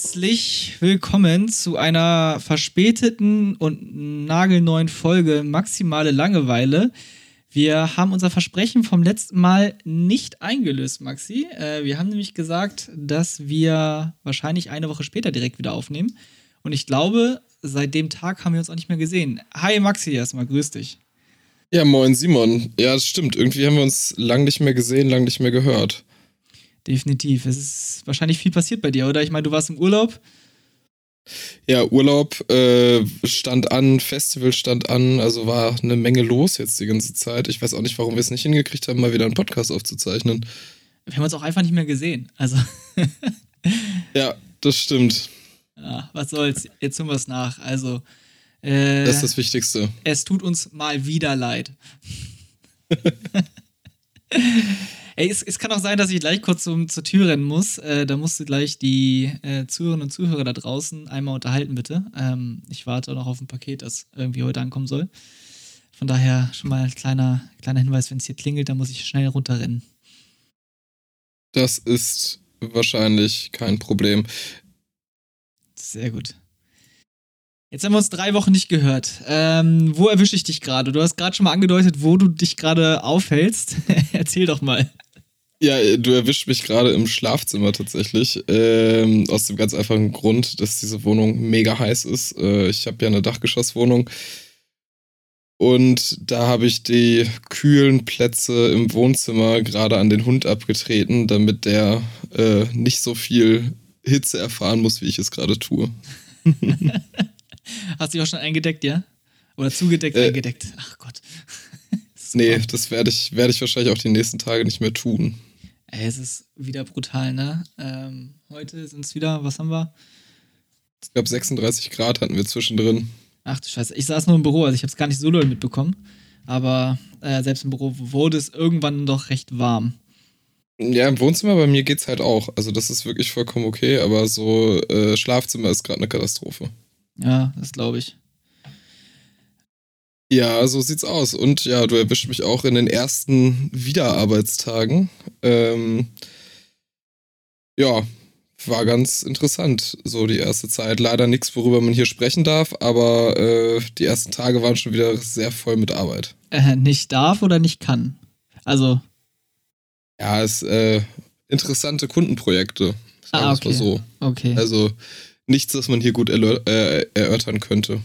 Herzlich willkommen zu einer verspäteten und nagelneuen Folge Maximale Langeweile. Wir haben unser Versprechen vom letzten Mal nicht eingelöst, Maxi. Äh, wir haben nämlich gesagt, dass wir wahrscheinlich eine Woche später direkt wieder aufnehmen. Und ich glaube, seit dem Tag haben wir uns auch nicht mehr gesehen. Hi Maxi, erstmal, grüß dich. Ja, moin Simon. Ja, das stimmt. Irgendwie haben wir uns lang nicht mehr gesehen, lang nicht mehr gehört. Definitiv. Es ist wahrscheinlich viel passiert bei dir, oder? Ich meine, du warst im Urlaub. Ja, Urlaub äh, stand an, Festival stand an, also war eine Menge los jetzt die ganze Zeit. Ich weiß auch nicht, warum wir es nicht hingekriegt haben, mal wieder einen Podcast aufzuzeichnen. Wir haben uns auch einfach nicht mehr gesehen. Also. ja, das stimmt. Ja, was soll's? Jetzt hören wir es nach. Also. Äh, das ist das Wichtigste. Es tut uns mal wieder leid. Ey, es, es, kann auch sein, dass ich gleich kurz zum, zur Tür rennen muss. Äh, da musst du gleich die äh, Zuhörerinnen und Zuhörer da draußen einmal unterhalten, bitte. Ähm, ich warte noch auf ein Paket, das irgendwie heute ankommen soll. Von daher schon mal ein kleiner, kleiner Hinweis, wenn es hier klingelt, dann muss ich schnell runterrennen. Das ist wahrscheinlich kein Problem. Sehr gut. Jetzt haben wir uns drei Wochen nicht gehört. Ähm, wo erwische ich dich gerade? Du hast gerade schon mal angedeutet, wo du dich gerade aufhältst. Erzähl doch mal. Ja, du erwischt mich gerade im Schlafzimmer tatsächlich. Ähm, aus dem ganz einfachen Grund, dass diese Wohnung mega heiß ist. Äh, ich habe ja eine Dachgeschosswohnung. Und da habe ich die kühlen Plätze im Wohnzimmer gerade an den Hund abgetreten, damit der äh, nicht so viel Hitze erfahren muss, wie ich es gerade tue. Hast du dich auch schon eingedeckt, ja? Oder zugedeckt, äh, eingedeckt? Ach Gott. nee, das werde ich, werd ich wahrscheinlich auch die nächsten Tage nicht mehr tun. Ey, es ist wieder brutal, ne? Ähm, heute sind es wieder, was haben wir? Ich glaube 36 Grad hatten wir zwischendrin. Ach du Scheiße, ich saß nur im Büro, also ich habe es gar nicht so doll mitbekommen. Aber äh, selbst im Büro wurde es irgendwann doch recht warm. Ja, im Wohnzimmer bei mir geht's halt auch. Also das ist wirklich vollkommen okay, aber so äh, Schlafzimmer ist gerade eine Katastrophe. Ja, das glaube ich. Ja, so sieht's aus. Und ja, du erwischt mich auch in den ersten Wiederarbeitstagen. Ähm, ja, war ganz interessant, so die erste Zeit. Leider nichts, worüber man hier sprechen darf, aber äh, die ersten Tage waren schon wieder sehr voll mit Arbeit. Äh, nicht darf oder nicht kann? Also. Ja, es äh, interessante Kundenprojekte. Sagen ah, okay. So. Okay. Also nichts, das man hier gut äh, erörtern könnte.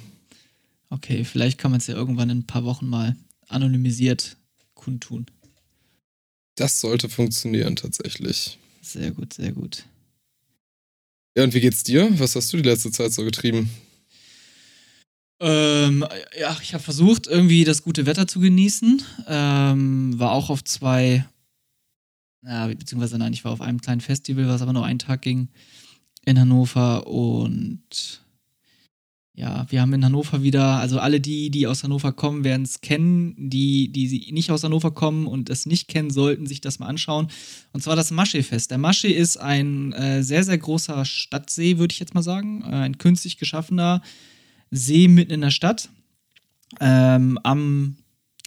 Okay, vielleicht kann man es ja irgendwann in ein paar Wochen mal anonymisiert kundtun. Das sollte funktionieren tatsächlich. Sehr gut, sehr gut. Ja, und wie geht's dir? Was hast du die letzte Zeit so getrieben? Ähm, ja, ich habe versucht, irgendwie das gute Wetter zu genießen. Ähm, war auch auf zwei, ja, beziehungsweise nein, ich war auf einem kleinen Festival, was aber nur einen Tag ging in Hannover und ja, wir haben in Hannover wieder, also alle die, die aus Hannover kommen, werden es kennen. Die, die nicht aus Hannover kommen und es nicht kennen, sollten sich das mal anschauen. Und zwar das Maschee-Fest. Der Maschee ist ein äh, sehr, sehr großer Stadtsee, würde ich jetzt mal sagen. Äh, ein künstlich geschaffener See mitten in der Stadt. Ähm, am,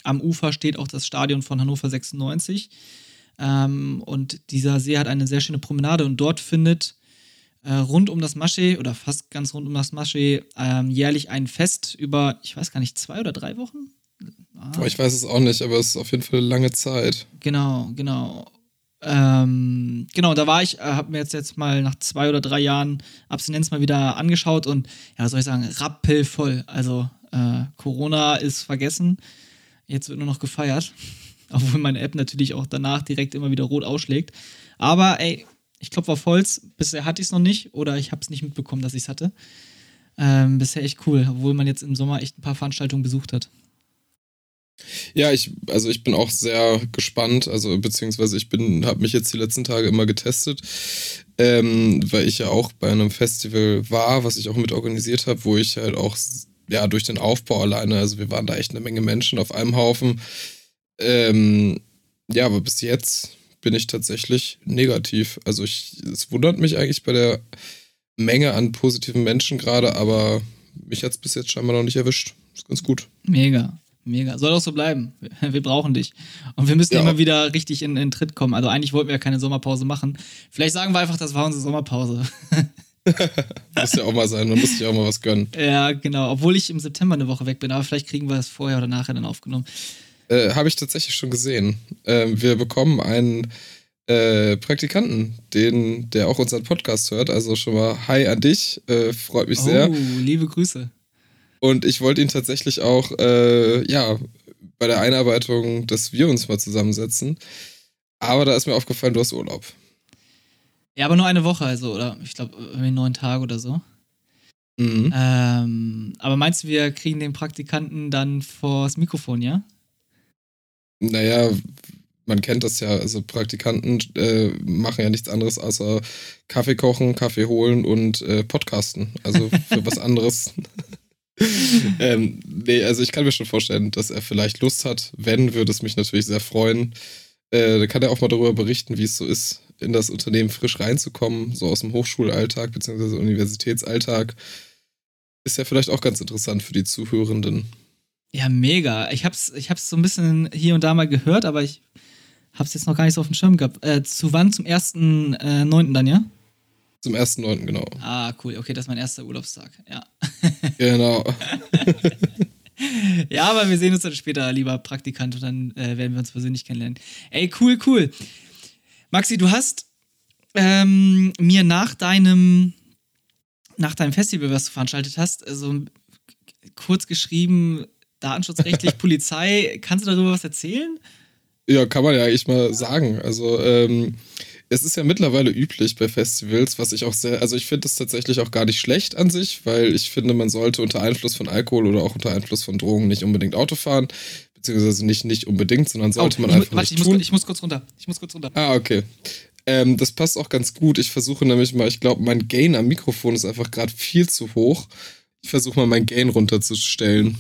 am Ufer steht auch das Stadion von Hannover 96. Ähm, und dieser See hat eine sehr schöne Promenade und dort findet äh, rund um das Maschee oder fast ganz rund um das Maschee ähm, jährlich ein Fest über, ich weiß gar nicht, zwei oder drei Wochen? Ah. Ich weiß es auch nicht, aber es ist auf jeden Fall eine lange Zeit. Genau, genau. Ähm, genau, da war ich, äh, habe mir jetzt, jetzt mal nach zwei oder drei Jahren Abstinenz mal wieder angeschaut und ja, was soll ich sagen, rappelvoll. Also äh, Corona ist vergessen, jetzt wird nur noch gefeiert. Obwohl meine App natürlich auch danach direkt immer wieder rot ausschlägt. Aber ey, ich klopfe auf Holz, bisher hatte ich es noch nicht oder ich habe es nicht mitbekommen, dass ich es hatte. Ähm, bisher echt cool, obwohl man jetzt im Sommer echt ein paar Veranstaltungen besucht hat. Ja, ich, also ich bin auch sehr gespannt, also beziehungsweise ich bin, habe mich jetzt die letzten Tage immer getestet, ähm, weil ich ja auch bei einem Festival war, was ich auch mit organisiert habe, wo ich halt auch, ja, durch den Aufbau alleine, also wir waren da echt eine Menge Menschen auf einem Haufen. Ähm, ja, aber bis jetzt bin ich tatsächlich negativ. Also ich, es wundert mich eigentlich bei der Menge an positiven Menschen gerade, aber mich hat es bis jetzt scheinbar noch nicht erwischt. Ist ganz gut. Mega. Mega. Soll auch so bleiben. Wir brauchen dich. Und wir müssen ja. immer wieder richtig in, in Tritt kommen. Also eigentlich wollten wir ja keine Sommerpause machen. Vielleicht sagen wir einfach, das war unsere Sommerpause. muss ja auch mal sein, man muss sich auch mal was gönnen. Ja, genau. Obwohl ich im September eine Woche weg bin, aber vielleicht kriegen wir es vorher oder nachher dann aufgenommen. Äh, Habe ich tatsächlich schon gesehen. Ähm, wir bekommen einen äh, Praktikanten, den, der auch unseren Podcast hört. Also schon mal Hi an dich. Äh, freut mich sehr. Oh, liebe Grüße. Und ich wollte ihn tatsächlich auch, äh, ja, bei der Einarbeitung, dass wir uns mal zusammensetzen. Aber da ist mir aufgefallen, du hast Urlaub. Ja, aber nur eine Woche, also, oder ich glaube, irgendwie neun Tage oder so. Mhm. Ähm, aber meinst du, wir kriegen den Praktikanten dann vors Mikrofon, ja? Naja, man kennt das ja, also Praktikanten äh, machen ja nichts anderes außer Kaffee kochen, Kaffee holen und äh, Podcasten. Also für was anderes. ähm, nee, also ich kann mir schon vorstellen, dass er vielleicht Lust hat. Wenn, würde es mich natürlich sehr freuen. Äh, da kann er auch mal darüber berichten, wie es so ist, in das Unternehmen frisch reinzukommen, so aus dem Hochschulalltag bzw. Universitätsalltag. Ist ja vielleicht auch ganz interessant für die Zuhörenden. Ja, mega. Ich hab's, ich hab's so ein bisschen hier und da mal gehört, aber ich hab's jetzt noch gar nicht so auf dem Schirm gehabt. Äh, zu wann? Zum 1.9. Äh, dann, ja? Zum 1.9., genau. Ah, cool. Okay, das ist mein erster Urlaubstag. Ja. Genau. ja, aber wir sehen uns dann später, lieber Praktikant, und dann äh, werden wir uns persönlich kennenlernen. Ey, cool, cool. Maxi, du hast ähm, mir nach deinem, nach deinem Festival, was du veranstaltet hast, so also kurz geschrieben, datenschutzrechtlich Polizei. Kannst du darüber was erzählen? Ja, kann man ja eigentlich mal sagen. Also, ähm, es ist ja mittlerweile üblich bei Festivals, was ich auch sehr, also ich finde es tatsächlich auch gar nicht schlecht an sich, weil ich finde, man sollte unter Einfluss von Alkohol oder auch unter Einfluss von Drogen nicht unbedingt Auto fahren, beziehungsweise nicht, nicht unbedingt, sondern sollte oh, man einfach warte, nicht ich tun. Muss, ich muss kurz runter. Ich muss kurz runter. Ah, okay. Ähm, das passt auch ganz gut. Ich versuche nämlich mal, ich glaube, mein Gain am Mikrofon ist einfach gerade viel zu hoch. Ich versuche mal mein Gain runterzustellen.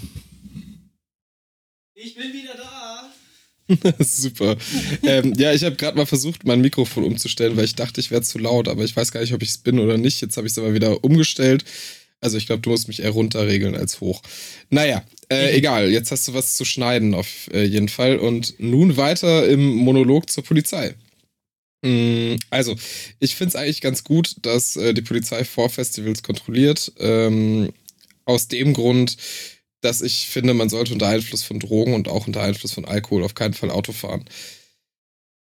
Ich bin wieder da. Super. ähm, ja, ich habe gerade mal versucht, mein Mikrofon umzustellen, weil ich dachte, ich wäre zu laut, aber ich weiß gar nicht, ob ich es bin oder nicht. Jetzt habe ich es aber wieder umgestellt. Also ich glaube, du musst mich eher runterregeln als hoch. Naja, äh, mhm. egal. Jetzt hast du was zu schneiden auf äh, jeden Fall. Und nun weiter im Monolog zur Polizei. Mm, also, ich finde es eigentlich ganz gut, dass äh, die Polizei vor Festivals kontrolliert. Ähm, aus dem Grund, dass ich finde, man sollte unter Einfluss von Drogen und auch unter Einfluss von Alkohol auf keinen Fall Auto fahren.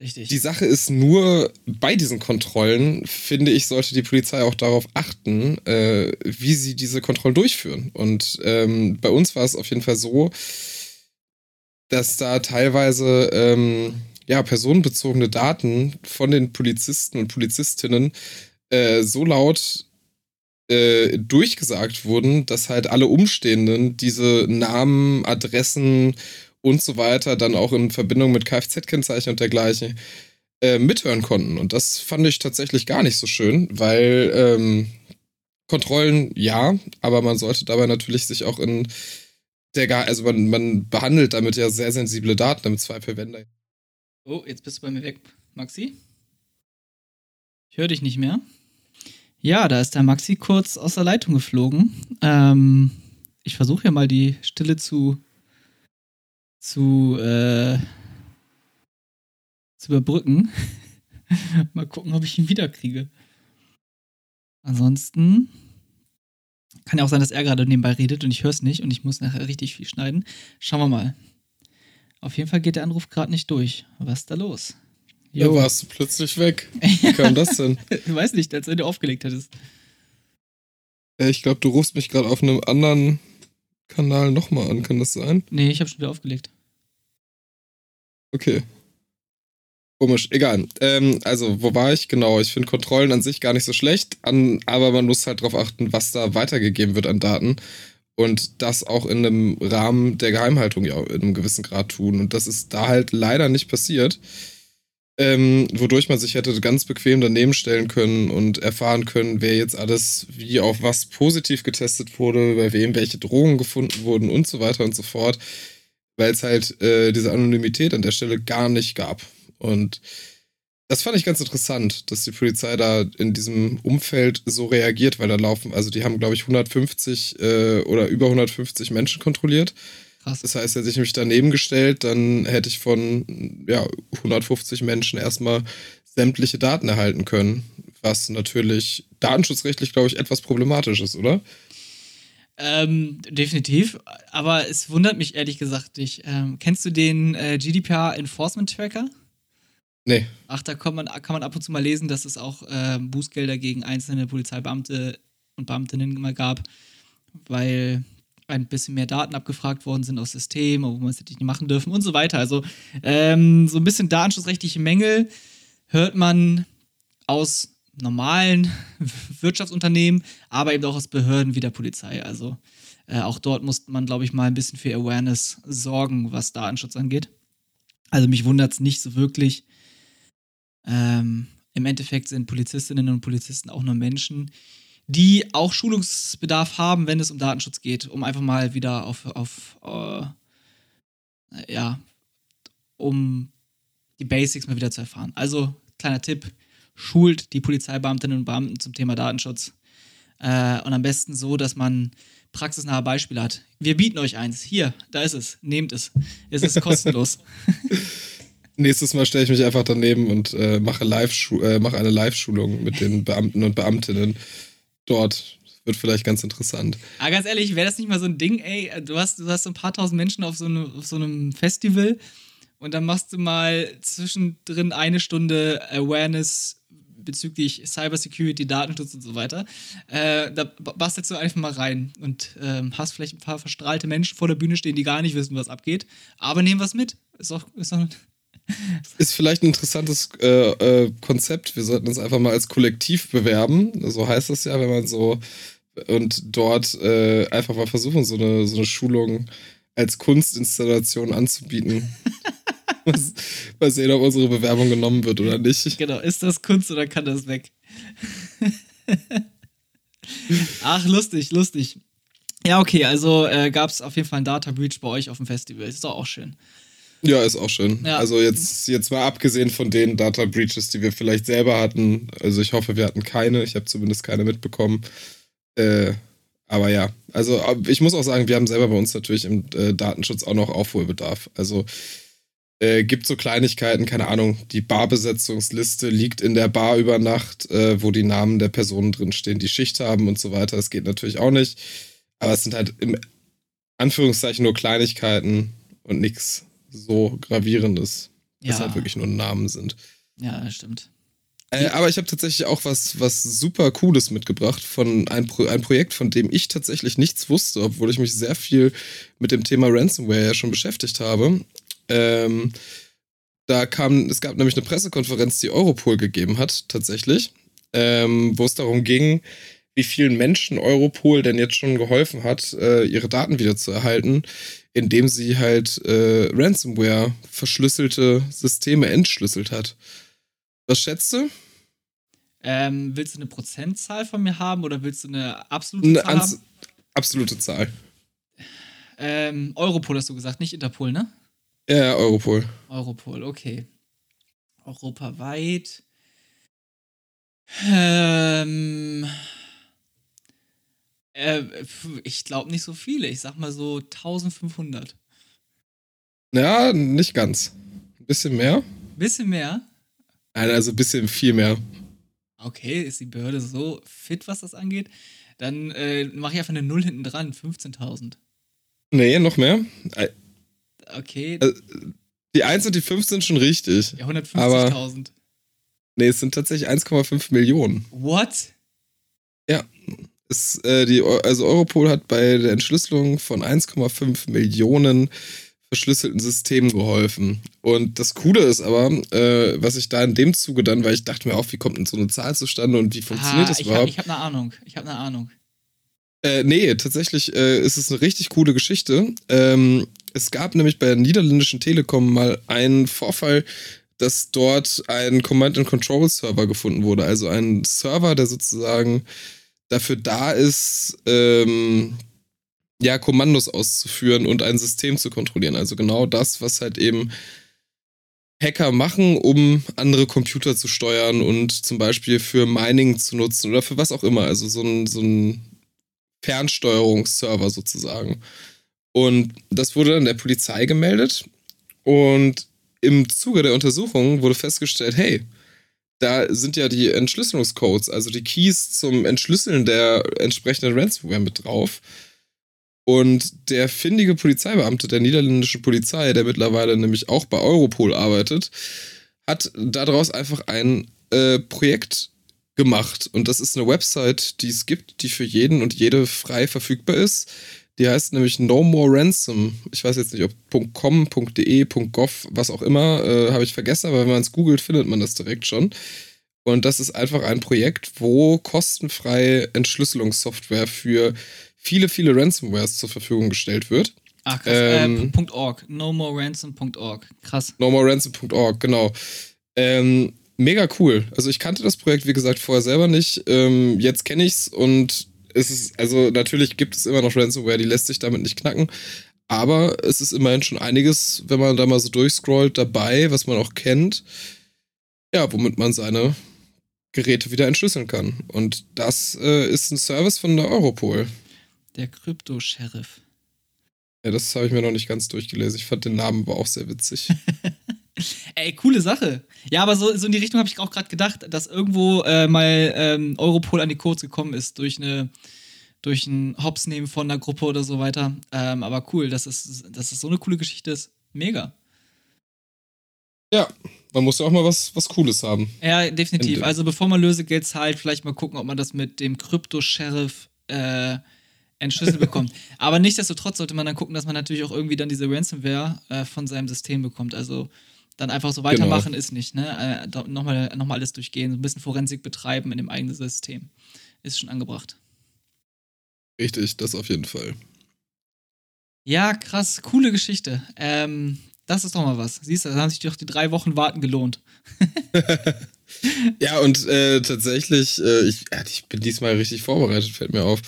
Richtig. Die Sache ist nur, bei diesen Kontrollen, finde ich, sollte die Polizei auch darauf achten, äh, wie sie diese Kontrollen durchführen. Und ähm, bei uns war es auf jeden Fall so, dass da teilweise ähm, ja, personenbezogene Daten von den Polizisten und Polizistinnen äh, so laut äh, durchgesagt wurden, dass halt alle Umstehenden diese Namen, Adressen und so weiter dann auch in Verbindung mit Kfz-Kennzeichen und dergleichen äh, mithören konnten. Und das fand ich tatsächlich gar nicht so schön, weil ähm, Kontrollen ja, aber man sollte dabei natürlich sich auch in der, also man, man behandelt damit ja sehr sensible Daten damit zwei Verwender. Oh, jetzt bist du bei mir weg, Maxi. Ich höre dich nicht mehr. Ja, da ist der Maxi kurz aus der Leitung geflogen. Ähm, ich versuche ja mal die Stille zu, zu, äh, zu überbrücken. mal gucken, ob ich ihn wiederkriege. Ansonsten kann ja auch sein, dass er gerade nebenbei redet und ich höre es nicht und ich muss nachher richtig viel schneiden. Schauen wir mal. Auf jeden Fall geht der Anruf gerade nicht durch. Was ist da los? Jo. Da warst du plötzlich weg. Wie kam das denn? ich weiß nicht, als wenn du aufgelegt hättest. Ich glaube, du rufst mich gerade auf einem anderen Kanal nochmal an. Kann das sein? Nee, ich habe schon wieder aufgelegt. Okay. Komisch, egal. Ähm, also, wo war ich? Genau, ich finde Kontrollen an sich gar nicht so schlecht, an, aber man muss halt darauf achten, was da weitergegeben wird an Daten. Und das auch in einem Rahmen der Geheimhaltung ja in einem gewissen Grad tun. Und das ist da halt leider nicht passiert ähm, wodurch man sich hätte ganz bequem daneben stellen können und erfahren können, wer jetzt alles wie auf was positiv getestet wurde, bei wem welche Drogen gefunden wurden und so weiter und so fort, weil es halt äh, diese Anonymität an der Stelle gar nicht gab. Und das fand ich ganz interessant, dass die Polizei da in diesem Umfeld so reagiert, weil da laufen, also die haben, glaube ich, 150 äh, oder über 150 Menschen kontrolliert. Krass. Das heißt, hätte ich mich daneben gestellt, dann hätte ich von ja, 150 Menschen erstmal sämtliche Daten erhalten können. was natürlich datenschutzrechtlich, glaube ich, etwas problematisch ist, oder? Ähm, definitiv. Aber es wundert mich ehrlich gesagt nicht. Ähm, kennst du den äh, GDPR Enforcement Tracker? Nee. Ach, da kann man, kann man ab und zu mal lesen, dass es auch äh, Bußgelder gegen einzelne Polizeibeamte und Beamtinnen immer gab, weil ein bisschen mehr Daten abgefragt worden sind aus System, wo man es hätte nicht machen dürfen und so weiter. Also ähm, so ein bisschen datenschutzrechtliche Mängel hört man aus normalen Wirtschaftsunternehmen, aber eben auch aus Behörden wie der Polizei. Also äh, auch dort muss man, glaube ich, mal ein bisschen für Awareness sorgen, was Datenschutz angeht. Also mich wundert es nicht so wirklich. Ähm, Im Endeffekt sind Polizistinnen und Polizisten auch nur Menschen, die auch Schulungsbedarf haben, wenn es um Datenschutz geht, um einfach mal wieder auf, auf äh, ja, um die Basics mal wieder zu erfahren. Also, kleiner Tipp, schult die Polizeibeamtinnen und Beamten zum Thema Datenschutz. Äh, und am besten so, dass man praxisnahe Beispiele hat. Wir bieten euch eins. Hier, da ist es. Nehmt es. Es ist kostenlos. Nächstes Mal stelle ich mich einfach daneben und äh, mache, Live äh, mache eine Live-Schulung mit den Beamten und Beamtinnen dort. Wird vielleicht ganz interessant. Aber ganz ehrlich, wäre das nicht mal so ein Ding, ey, du hast, du hast so ein paar tausend Menschen auf so, eine, auf so einem Festival und dann machst du mal zwischendrin eine Stunde Awareness bezüglich Cybersecurity, Datenschutz und so weiter. Äh, da bastelst du einfach mal rein und ähm, hast vielleicht ein paar verstrahlte Menschen vor der Bühne stehen, die gar nicht wissen, was abgeht, aber nehmen was mit. Ist auch, ist auch ist vielleicht ein interessantes äh, äh, Konzept. Wir sollten uns einfach mal als Kollektiv bewerben. So heißt das ja, wenn man so und dort äh, einfach mal versuchen, so eine, so eine Schulung als Kunstinstallation anzubieten. mal sehen, ob unsere Bewerbung genommen wird oder nicht. Genau, ist das Kunst oder kann das weg? Ach, lustig, lustig. Ja, okay, also äh, gab es auf jeden Fall einen Data Breach bei euch auf dem Festival. Ist doch auch schön. Ja, ist auch schön. Ja. Also jetzt, jetzt mal abgesehen von den Data Breaches, die wir vielleicht selber hatten. Also ich hoffe, wir hatten keine. Ich habe zumindest keine mitbekommen. Äh, aber ja, also ich muss auch sagen, wir haben selber bei uns natürlich im äh, Datenschutz auch noch Aufholbedarf. Also äh, gibt so Kleinigkeiten, keine Ahnung, die Barbesetzungsliste liegt in der Bar über Nacht, äh, wo die Namen der Personen drinstehen, die Schicht haben und so weiter. Das geht natürlich auch nicht. Aber es sind halt im Anführungszeichen nur Kleinigkeiten und nichts so gravierendes, ja. dass halt wirklich nur Namen sind. Ja, das stimmt. Äh, aber ich habe tatsächlich auch was, was super Cooles mitgebracht von ein, Pro ein Projekt, von dem ich tatsächlich nichts wusste, obwohl ich mich sehr viel mit dem Thema Ransomware ja schon beschäftigt habe. Ähm, da kam, es gab nämlich eine Pressekonferenz, die Europol gegeben hat, tatsächlich, ähm, wo es darum ging, wie vielen Menschen Europol denn jetzt schon geholfen hat, äh, ihre Daten wieder zu erhalten, indem sie halt äh, Ransomware verschlüsselte Systeme entschlüsselt hat. Was schätzt du? Ähm, willst du eine Prozentzahl von mir haben oder willst du eine absolute Zahl eine haben? Absolute Zahl. Ähm, Europol hast du gesagt, nicht Interpol, ne? Ja, Europol. Europol, okay. Europaweit. Ähm, äh, ich glaube nicht so viele. Ich sag mal so 1500. Ja, nicht ganz. Ein bisschen mehr. Ein bisschen mehr? Nein, also ein bisschen viel mehr. Okay, ist die Behörde so fit, was das angeht? Dann äh, mache ich einfach eine Null hinten dran, 15.000. Nee, noch mehr. Okay. Also, die 1 und die 5 sind schon richtig. Ja, 150.000. Nee, es sind tatsächlich 1,5 Millionen. What? Ja. Es, äh, die, also Europol hat bei der Entschlüsselung von 1,5 Millionen verschlüsselten Systemen geholfen. Und das Coole ist aber, äh, was ich da in dem Zuge dann, weil ich dachte mir auch, wie kommt denn so eine Zahl zustande und wie funktioniert ah, das überhaupt? ich habe eine Ahnung. Ich habe eine Ahnung. Äh, nee, tatsächlich äh, ist es eine richtig coole Geschichte. Ähm, es gab nämlich bei der niederländischen Telekom mal einen Vorfall, dass dort ein Command-and-Control-Server gefunden wurde. Also ein Server, der sozusagen dafür da ist, ähm, ja, Kommandos auszuführen und ein System zu kontrollieren. Also genau das, was halt eben Hacker machen, um andere Computer zu steuern und zum Beispiel für Mining zu nutzen oder für was auch immer. Also so ein, so ein Fernsteuerungsserver sozusagen. Und das wurde dann der Polizei gemeldet und im Zuge der Untersuchung wurde festgestellt, hey, da sind ja die Entschlüsselungscodes, also die Keys zum Entschlüsseln der entsprechenden Ransomware mit drauf. Und der findige Polizeibeamte der niederländischen Polizei, der mittlerweile nämlich auch bei Europol arbeitet, hat daraus einfach ein äh, Projekt gemacht. Und das ist eine Website, die es gibt, die für jeden und jede frei verfügbar ist. Die heißt nämlich No More Ransom. Ich weiß jetzt nicht, ob .com, .de, .gov, was auch immer, äh, habe ich vergessen, aber wenn man es googelt, findet man das direkt schon. Und das ist einfach ein Projekt, wo kostenfrei Entschlüsselungssoftware für viele, viele Ransomwares zur Verfügung gestellt wird. Ach, krass. Ähm, äh, .org. NoMoreRansom.org. Krass. NoMoreRansom.org, genau. Ähm, mega cool. Also ich kannte das Projekt, wie gesagt, vorher selber nicht. Ähm, jetzt kenne ich es und es ist, also natürlich gibt es immer noch Ransomware, die lässt sich damit nicht knacken. Aber es ist immerhin schon einiges, wenn man da mal so durchscrollt, dabei, was man auch kennt. Ja, womit man seine Geräte wieder entschlüsseln kann. Und das äh, ist ein Service von der Europol. Der Krypto-Sheriff. Ja, das habe ich mir noch nicht ganz durchgelesen. Ich fand den Namen aber auch sehr witzig. Ey, coole Sache. Ja, aber so, so in die Richtung habe ich auch gerade gedacht, dass irgendwo äh, mal ähm, Europol an die Codes gekommen ist durch eine durch ein Hops nehmen von einer Gruppe oder so weiter. Ähm, aber cool, dass es, dass es so eine coole Geschichte ist. Mega. Ja, man muss ja auch mal was, was Cooles haben. Ja, definitiv. Also bevor man Lösegeld zahlt, vielleicht mal gucken, ob man das mit dem Krypto-Sheriff äh, entschlüsselt bekommt. Aber nichtsdestotrotz sollte man dann gucken, dass man natürlich auch irgendwie dann diese Ransomware äh, von seinem System bekommt. Also dann einfach so weitermachen genau. ist nicht, ne? Äh, nochmal noch mal alles durchgehen, so ein bisschen Forensik betreiben in dem eigenen System. Ist schon angebracht. Richtig, das auf jeden Fall. Ja, krass, coole Geschichte. Ähm, das ist doch mal was. Siehst du, da haben sich doch die drei Wochen Warten gelohnt. ja, und äh, tatsächlich, äh, ich, ich bin diesmal richtig vorbereitet, fällt mir auf.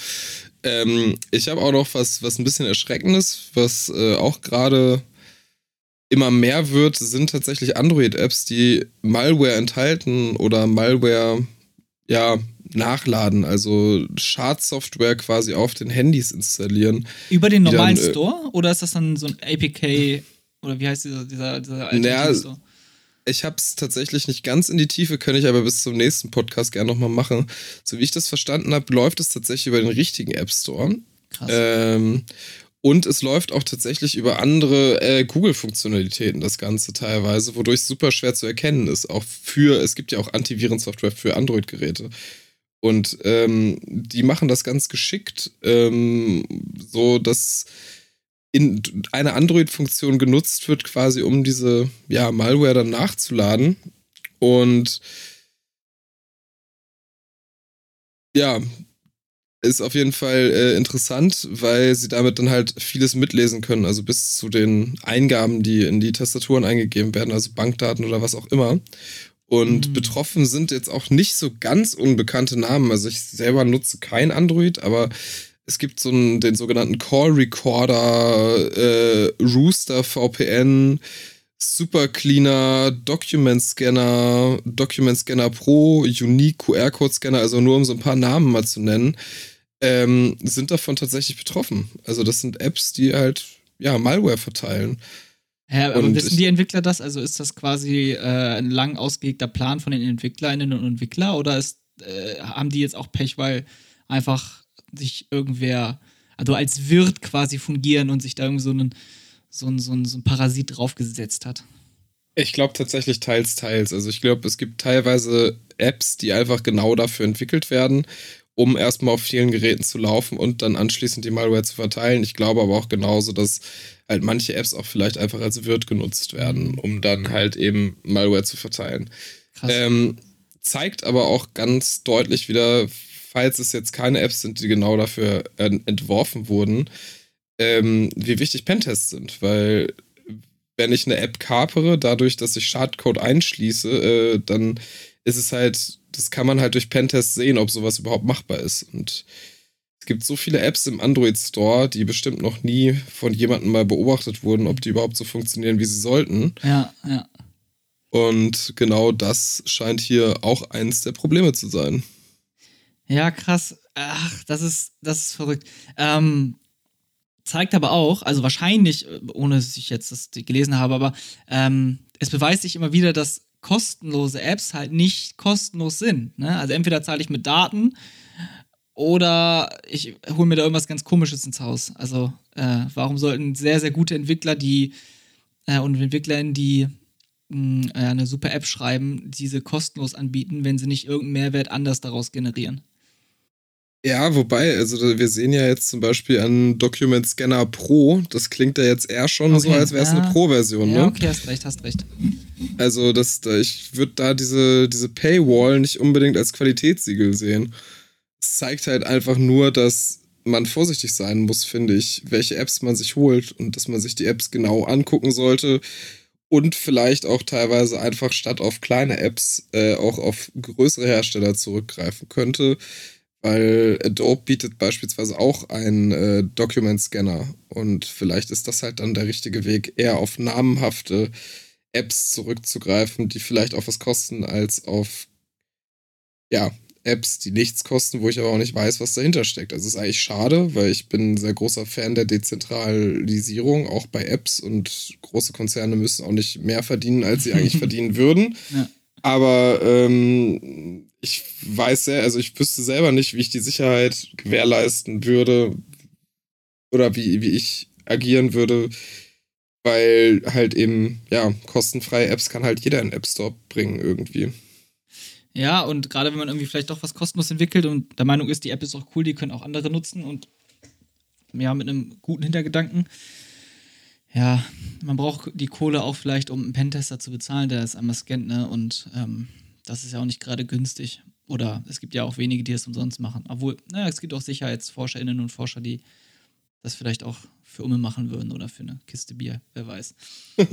Ähm, ich habe auch noch was, was ein bisschen Erschreckendes, was äh, auch gerade immer mehr wird, sind tatsächlich Android-Apps, die Malware enthalten oder Malware ja nachladen, also Schadsoftware quasi auf den Handys installieren. Über den normalen dann, äh, Store oder ist das dann so ein APK oder wie heißt dieser dieser, dieser naja, Store? Ich habe es tatsächlich nicht ganz in die Tiefe, könnte ich aber bis zum nächsten Podcast gerne nochmal machen. So wie ich das verstanden habe, läuft es tatsächlich über den richtigen App Store. Krass. Ähm, und es läuft auch tatsächlich über andere äh, Google-Funktionalitäten, das Ganze teilweise, wodurch es super schwer zu erkennen ist. Auch für, es gibt ja auch Antivirensoftware für Android-Geräte. Und ähm, die machen das ganz geschickt, ähm, so dass in eine Android-Funktion genutzt wird, quasi um diese ja, Malware dann nachzuladen. Und ja, ist auf jeden Fall äh, interessant, weil sie damit dann halt vieles mitlesen können, also bis zu den Eingaben, die in die Tastaturen eingegeben werden, also Bankdaten oder was auch immer. Und mhm. betroffen sind jetzt auch nicht so ganz unbekannte Namen. Also ich selber nutze kein Android, aber es gibt so einen, den sogenannten Call Recorder, äh, Rooster VPN, Super Cleaner, Document Scanner, Document Scanner Pro, Unique QR Code Scanner, also nur um so ein paar Namen mal zu nennen ähm, sind davon tatsächlich betroffen. Also das sind Apps, die halt ja Malware verteilen. Ja, aber und wissen die Entwickler das? Also ist das quasi äh, ein lang ausgelegter Plan von den Entwicklerinnen und Entwicklern oder ist, äh, haben die jetzt auch Pech, weil einfach sich irgendwer, also als Wirt quasi fungieren und sich da irgendwie so einen, so ein, so ein, so ein Parasit draufgesetzt hat? Ich glaube tatsächlich teils, teils. Also ich glaube, es gibt teilweise Apps, die einfach genau dafür entwickelt werden um erstmal auf vielen Geräten zu laufen und dann anschließend die Malware zu verteilen. Ich glaube aber auch genauso, dass halt manche Apps auch vielleicht einfach als Wirt genutzt werden, um dann halt eben Malware zu verteilen. Ähm, zeigt aber auch ganz deutlich wieder, falls es jetzt keine Apps sind, die genau dafür entworfen wurden, ähm, wie wichtig Pentests sind, weil wenn ich eine App kapere, dadurch, dass ich Schadcode einschließe, äh, dann ist es halt, das kann man halt durch Pentests sehen, ob sowas überhaupt machbar ist. Und es gibt so viele Apps im Android Store, die bestimmt noch nie von jemandem mal beobachtet wurden, ob die überhaupt so funktionieren, wie sie sollten. Ja, ja. Und genau das scheint hier auch eins der Probleme zu sein. Ja, krass. Ach, das ist, das ist verrückt. Ähm, zeigt aber auch, also wahrscheinlich, ohne dass ich jetzt das gelesen habe, aber ähm, es beweist sich immer wieder, dass kostenlose Apps halt nicht kostenlos sind. Ne? Also entweder zahle ich mit Daten oder ich hole mir da irgendwas ganz Komisches ins Haus. Also äh, warum sollten sehr, sehr gute Entwickler, die äh, und EntwicklerInnen, die mh, äh, eine super App schreiben, diese kostenlos anbieten, wenn sie nicht irgendeinen Mehrwert anders daraus generieren? Ja, wobei, also wir sehen ja jetzt zum Beispiel an Document Scanner Pro, das klingt ja jetzt eher schon okay, so, als wäre es ja. eine Pro-Version, ja, ne? Okay, hast recht, hast recht. Also, das, ich würde da diese, diese Paywall nicht unbedingt als Qualitätssiegel sehen. Es zeigt halt einfach nur, dass man vorsichtig sein muss, finde ich, welche Apps man sich holt und dass man sich die Apps genau angucken sollte und vielleicht auch teilweise einfach statt auf kleine Apps äh, auch auf größere Hersteller zurückgreifen könnte weil Adobe bietet beispielsweise auch einen äh, Document-Scanner und vielleicht ist das halt dann der richtige Weg, eher auf namenhafte Apps zurückzugreifen, die vielleicht auch was kosten, als auf ja, Apps, die nichts kosten, wo ich aber auch nicht weiß, was dahinter steckt. Also ist eigentlich schade, weil ich bin ein sehr großer Fan der Dezentralisierung, auch bei Apps und große Konzerne müssen auch nicht mehr verdienen, als sie eigentlich verdienen würden. Ja. Aber ähm, ich weiß sehr, also ich wüsste selber nicht, wie ich die Sicherheit gewährleisten würde oder wie, wie ich agieren würde, weil halt eben, ja, kostenfreie Apps kann halt jeder in den App Store bringen irgendwie. Ja, und gerade wenn man irgendwie vielleicht doch was kostenlos entwickelt und der Meinung ist, die App ist auch cool, die können auch andere nutzen und ja, mit einem guten Hintergedanken. Ja, man braucht die Kohle auch vielleicht, um einen Pentester zu bezahlen, der es einmal scannt, ne? Und ähm, das ist ja auch nicht gerade günstig. Oder es gibt ja auch wenige, die es umsonst machen. Obwohl, naja, es gibt auch SicherheitsforscherInnen und Forscher, die das vielleicht auch für Umme machen würden oder für eine Kiste Bier, wer weiß.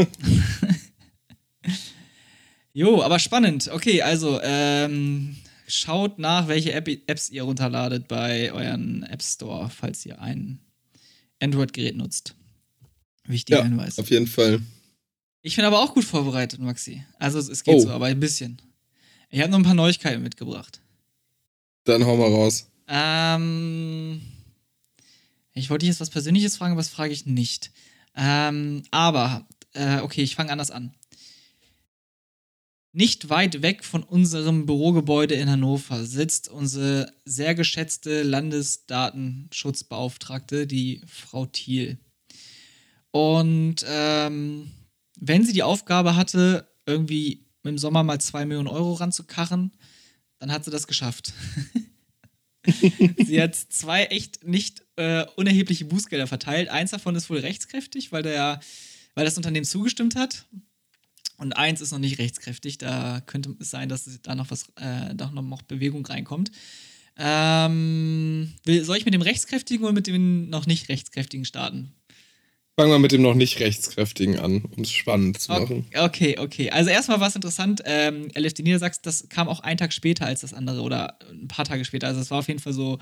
jo, aber spannend. Okay, also ähm, schaut nach, welche App Apps ihr runterladet bei euren App Store, falls ihr ein Android-Gerät nutzt. Wichtiger ja, Hinweis. Auf jeden Fall. Ich bin aber auch gut vorbereitet, Maxi. Also es geht oh. so, aber ein bisschen. Ich habe noch ein paar Neuigkeiten mitgebracht. Dann hau mal raus. Ähm, ich wollte dich jetzt was Persönliches fragen, aber das frage ich nicht. Ähm, aber, äh, okay, ich fange anders an. Nicht weit weg von unserem Bürogebäude in Hannover sitzt unsere sehr geschätzte Landesdatenschutzbeauftragte, die Frau Thiel. Und ähm, wenn sie die Aufgabe hatte, irgendwie im Sommer mal zwei Millionen Euro ranzukarren, dann hat sie das geschafft. sie hat zwei echt nicht äh, unerhebliche Bußgelder verteilt. Eins davon ist wohl rechtskräftig, weil, der, weil das Unternehmen zugestimmt hat. Und eins ist noch nicht rechtskräftig. Da könnte es sein, dass da noch was, äh, da noch Bewegung reinkommt. Ähm, soll ich mit dem rechtskräftigen oder mit dem noch nicht rechtskräftigen starten? Fangen wir mit dem noch nicht rechtskräftigen an, um es spannend zu machen. Okay, okay. Also erstmal war es interessant, ähm, LFD Niedersachsen, das kam auch einen Tag später als das andere oder ein paar Tage später. Also es war auf jeden Fall so,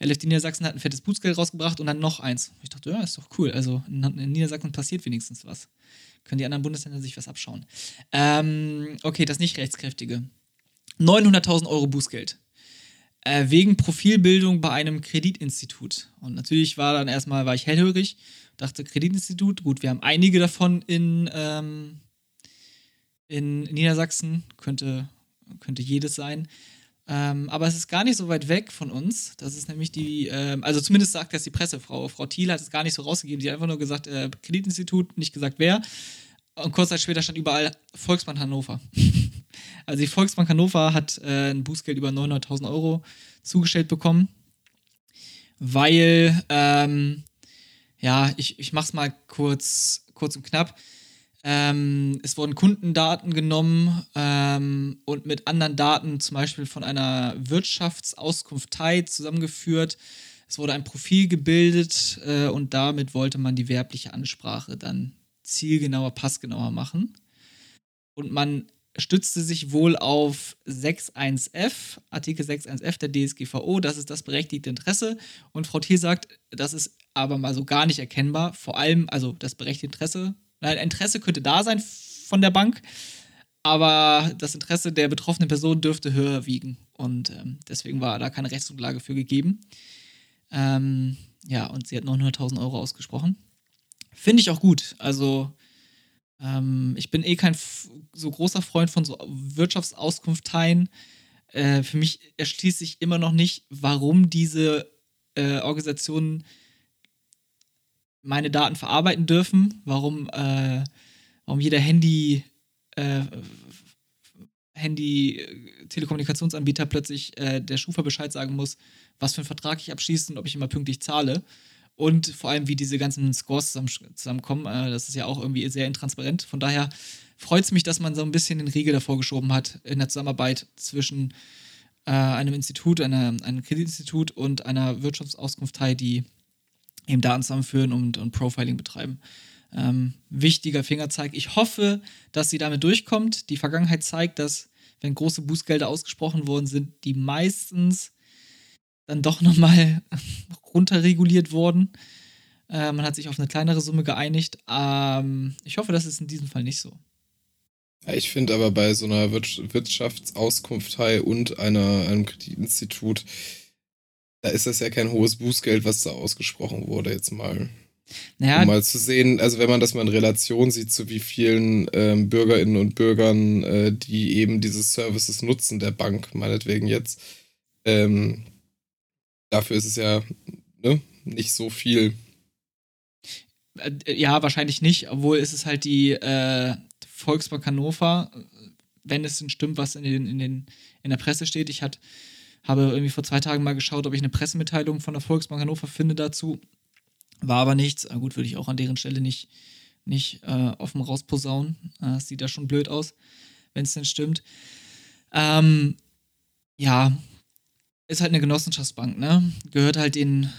LFD Niedersachsen hat ein fettes Bußgeld rausgebracht und dann noch eins. Ich dachte, ja, ist doch cool. Also in, in Niedersachsen passiert wenigstens was. Können die anderen Bundesländer sich was abschauen. Ähm, okay, das nicht rechtskräftige. 900.000 Euro Bußgeld. Äh, wegen Profilbildung bei einem Kreditinstitut. Und natürlich war dann erstmal, war ich hellhörig dachte Kreditinstitut, gut, wir haben einige davon in, ähm, in Niedersachsen, könnte, könnte jedes sein. Ähm, aber es ist gar nicht so weit weg von uns. Das ist nämlich die, ähm, also zumindest sagt das die Pressefrau. Frau Thiel hat es gar nicht so rausgegeben. Die hat einfach nur gesagt, äh, Kreditinstitut, nicht gesagt wer. Und kurz Zeit später stand überall Volksbank Hannover. also die Volksbank Hannover hat äh, ein Bußgeld über 900.000 Euro zugestellt bekommen, weil ähm, ja, ich, ich mach's mal kurz, kurz und knapp. Ähm, es wurden Kundendaten genommen ähm, und mit anderen Daten, zum Beispiel von einer Wirtschaftsauskunft Thai, zusammengeführt. Es wurde ein Profil gebildet äh, und damit wollte man die werbliche Ansprache dann zielgenauer, passgenauer machen. Und man stützte sich wohl auf 6.1f, Artikel 6.1f der DSGVO, das ist das berechtigte Interesse. Und Frau Thiel sagt, das ist aber mal so gar nicht erkennbar. Vor allem, also das berechtigte Interesse. Nein, Interesse könnte da sein von der Bank, aber das Interesse der betroffenen Person dürfte höher wiegen. Und ähm, deswegen war da keine Rechtsgrundlage für gegeben. Ähm, ja, und sie hat 900.000 Euro ausgesprochen. Finde ich auch gut. Also, Ähm, ich bin eh kein so großer Freund von so Wirtschaftsauskunfteien. Äh, für mich erschließt sich immer noch nicht, warum diese äh, Organisationen meine Daten verarbeiten dürfen, warum, äh, warum jeder Handy, äh, Handy, äh, plötzlich äh, der Schufa Bescheid sagen muss, was für einen Vertrag ich abschließe und ob ich immer pünktlich zahle. Und vor allem, wie diese ganzen Scores zusammen, zusammenkommen. Äh, das ist ja auch irgendwie sehr intransparent. Von daher freut es mich, dass man so ein bisschen den Riegel davor geschoben hat in der Zusammenarbeit zwischen äh, einem Institut, einer, einem Kreditinstitut und einer Wirtschaftsauskunftei, die eben Daten zusammenführen und, und Profiling betreiben. Ähm, wichtiger Fingerzeig. Ich hoffe, dass sie damit durchkommt. Die Vergangenheit zeigt, dass, wenn große Bußgelder ausgesprochen worden sind, die meistens dann doch nochmal runterreguliert wurden. Äh, man hat sich auf eine kleinere Summe geeinigt. Ähm, ich hoffe, das ist in diesem Fall nicht so. Ich finde aber bei so einer Wirtschaftsauskunftei und einer, einem Kreditinstitut, da ist das ja kein hohes Bußgeld, was da ausgesprochen wurde, jetzt mal. Naja, um mal zu sehen, also wenn man das mal in Relation sieht, zu wie vielen ähm, Bürgerinnen und Bürgern, äh, die eben diese Services nutzen, der Bank, meinetwegen jetzt, ähm, dafür ist es ja ne, nicht so viel. Äh, ja, wahrscheinlich nicht, obwohl es ist halt die äh, Volksbank Hannover, wenn es denn stimmt, was in, den, in, den, in der Presse steht. Ich hat, habe irgendwie vor zwei Tagen mal geschaut, ob ich eine Pressemitteilung von der Volksbank Hannover finde dazu. War aber nichts. Ah, gut, würde ich auch an deren Stelle nicht, nicht äh, offen rausposaunen. Äh, sieht da schon blöd aus, wenn es denn stimmt. Ähm, ja, ist halt eine Genossenschaftsbank, ne? Gehört halt den,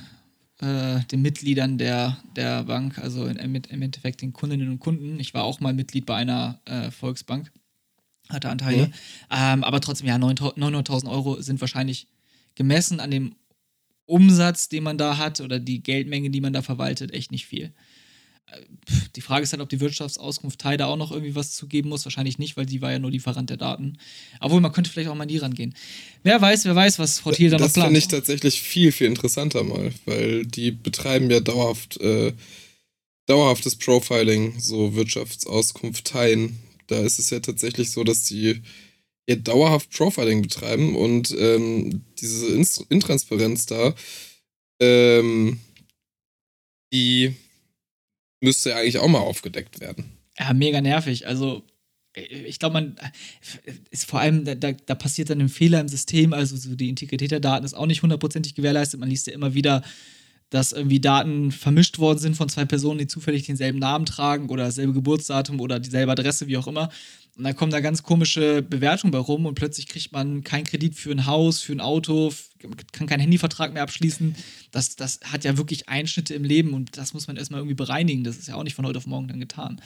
äh, den Mitgliedern der, der Bank, also in, im Endeffekt den Kundinnen und Kunden. Ich war auch mal Mitglied bei einer äh, Volksbank, hatte Anteile. Mhm. Ähm, aber trotzdem, ja, 900.000 Euro sind wahrscheinlich gemessen an dem Umsatz, den man da hat oder die Geldmenge, die man da verwaltet, echt nicht viel. Die Frage ist halt, ob die Wirtschaftsauskunft Teil da auch noch irgendwie was zugeben muss. Wahrscheinlich nicht, weil sie war ja nur Lieferant der Daten. Obwohl, man könnte vielleicht auch mal an die rangehen. Wer weiß, wer weiß, was Frau Thiel da noch plant. Das finde ich tatsächlich viel, viel interessanter mal, weil die betreiben ja dauerhaft, äh, dauerhaftes Profiling, so Wirtschaftsauskunft teilen. Da ist es ja tatsächlich so, dass die ja dauerhaft Profiling betreiben und ähm, diese Intransparenz da, ähm, die müsste ja eigentlich auch mal aufgedeckt werden. Ja, mega nervig. Also, ich glaube, man ist vor allem, da, da passiert dann ein Fehler im System, also so die Integrität der Daten ist auch nicht hundertprozentig gewährleistet. Man liest ja immer wieder, dass irgendwie Daten vermischt worden sind von zwei Personen, die zufällig denselben Namen tragen oder dasselbe Geburtsdatum oder dieselbe Adresse, wie auch immer. Und dann kommen da ganz komische Bewertungen bei rum und plötzlich kriegt man keinen Kredit für ein Haus, für ein Auto, kann keinen Handyvertrag mehr abschließen. Das, das hat ja wirklich Einschnitte im Leben und das muss man erstmal irgendwie bereinigen. Das ist ja auch nicht von heute auf morgen dann getan.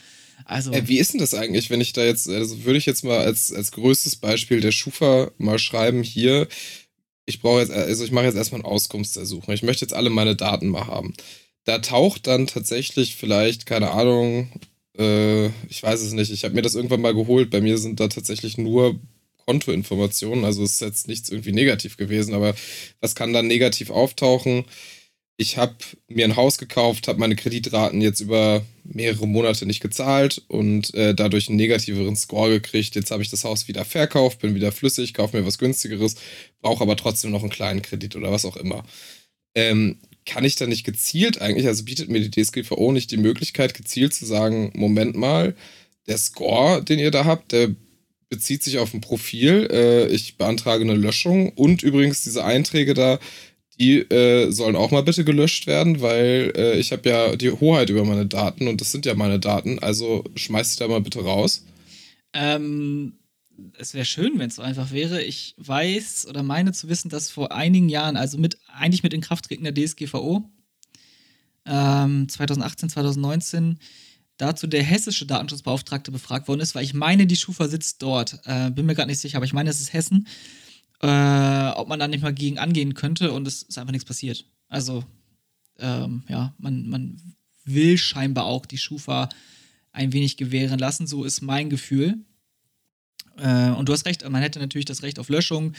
Also. Äh, wie ist denn das eigentlich, wenn ich da jetzt, also würde ich jetzt mal als, als größtes Beispiel der Schufa mal schreiben, hier, ich brauche jetzt, also ich mache jetzt erstmal eine Auskunftsersuchung. Ich möchte jetzt alle meine Daten mal haben. Da taucht dann tatsächlich vielleicht, keine Ahnung, äh, ich weiß es nicht. Ich habe mir das irgendwann mal geholt. Bei mir sind da tatsächlich nur Kontoinformationen. Also es ist jetzt nichts irgendwie negativ gewesen, aber was kann dann negativ auftauchen? Ich habe mir ein Haus gekauft, habe meine Kreditraten jetzt über mehrere Monate nicht gezahlt und äh, dadurch einen negativeren Score gekriegt. Jetzt habe ich das Haus wieder verkauft, bin wieder flüssig, kaufe mir was günstigeres, brauche aber trotzdem noch einen kleinen Kredit oder was auch immer. Ähm, kann ich da nicht gezielt eigentlich, also bietet mir die DSGVO nicht die Möglichkeit, gezielt zu sagen, Moment mal, der Score, den ihr da habt, der bezieht sich auf ein Profil, äh, ich beantrage eine Löschung und übrigens diese Einträge da, die äh, sollen auch mal bitte gelöscht werden, weil äh, ich habe ja die Hoheit über meine Daten und das sind ja meine Daten, also schmeiß die da mal bitte raus. Ähm, es wäre schön, wenn es so einfach wäre. Ich weiß oder meine zu wissen, dass vor einigen Jahren, also mit eigentlich mit Inkrafttreten der DSGVO, ähm, 2018, 2019, dazu der hessische Datenschutzbeauftragte befragt worden ist, weil ich meine, die Schufa sitzt dort. Äh, bin mir gerade nicht sicher, aber ich meine, es ist Hessen. Äh, ob man da nicht mal gegen angehen könnte und es ist einfach nichts passiert. Also, ähm, ja, man, man will scheinbar auch die Schufa ein wenig gewähren lassen, so ist mein Gefühl. Äh, und du hast recht, man hätte natürlich das Recht auf Löschung,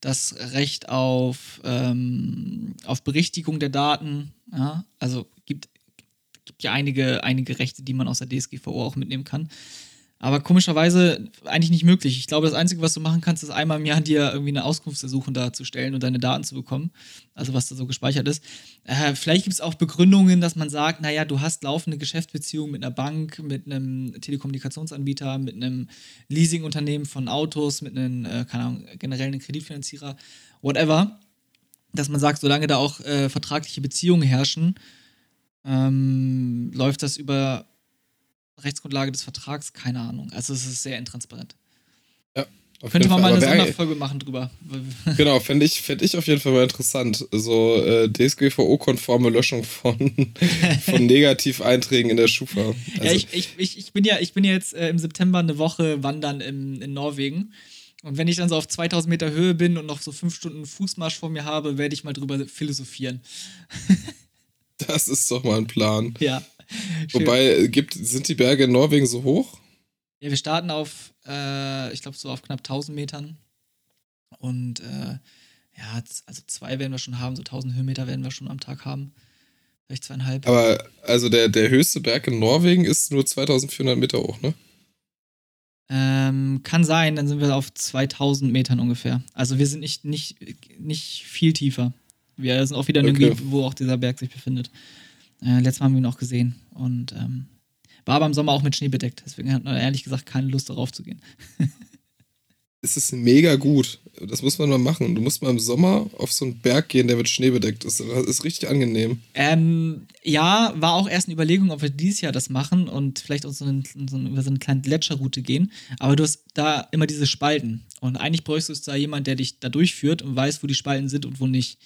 das Recht auf, ähm, auf Berichtigung der Daten. Ja? Also gibt, gibt ja einige, einige Rechte, die man aus der DSGVO auch mitnehmen kann. Aber komischerweise eigentlich nicht möglich. Ich glaube, das Einzige, was du machen kannst, ist einmal im Jahr dir irgendwie eine Auskunftsersuchung darzustellen und deine Daten zu bekommen. Also was da so gespeichert ist. Äh, vielleicht gibt es auch Begründungen, dass man sagt, naja, du hast laufende Geschäftsbeziehungen mit einer Bank, mit einem Telekommunikationsanbieter, mit einem Leasingunternehmen von Autos, mit einem, äh, keine Ahnung, generell einem Kreditfinanzierer, whatever. Dass man sagt, solange da auch äh, vertragliche Beziehungen herrschen, ähm, läuft das über Rechtsgrundlage des Vertrags, keine Ahnung. Also es ist sehr intransparent. Ja. Könnte man mal eine Sonderfolge machen drüber. Genau, fände ich, fänd ich auf jeden Fall mal interessant. So äh, DSGVO-konforme Löschung von, von Negativeinträgen in der Schufa. Also ja, ich, ich, ich, ich, bin ja, ich bin ja jetzt äh, im September eine Woche wandern im, in Norwegen. Und wenn ich dann so auf 2000 Meter Höhe bin und noch so fünf Stunden Fußmarsch vor mir habe, werde ich mal drüber philosophieren. das ist doch mal ein Plan. Ja. Wobei, gibt, sind die Berge in Norwegen so hoch? Ja, wir starten auf, äh, ich glaube, so auf knapp 1000 Metern. Und äh, ja, also zwei werden wir schon haben, so 1000 Höhenmeter werden wir schon am Tag haben. Vielleicht zweieinhalb. Aber also der, der höchste Berg in Norwegen ist nur 2400 Meter hoch, ne? Ähm, kann sein, dann sind wir auf 2000 Metern ungefähr. Also wir sind nicht, nicht, nicht viel tiefer. Wir sind auch wieder in dem okay. Gebiet, wo auch dieser Berg sich befindet. Äh, letztes Mal haben wir ihn auch gesehen. Und ähm, war aber im Sommer auch mit Schnee bedeckt. Deswegen hat man ehrlich gesagt keine Lust darauf zu gehen. es ist mega gut. Das muss man mal machen. Du musst mal im Sommer auf so einen Berg gehen, der mit Schnee bedeckt ist. Das ist richtig angenehm. Ähm, ja, war auch erst eine Überlegung, ob wir dieses Jahr das machen und vielleicht uns so, einen, so eine, über so eine kleine Gletscherroute gehen. Aber du hast da immer diese Spalten. Und eigentlich bräuchst du da jemand, der dich da durchführt und weiß, wo die Spalten sind und wo nicht.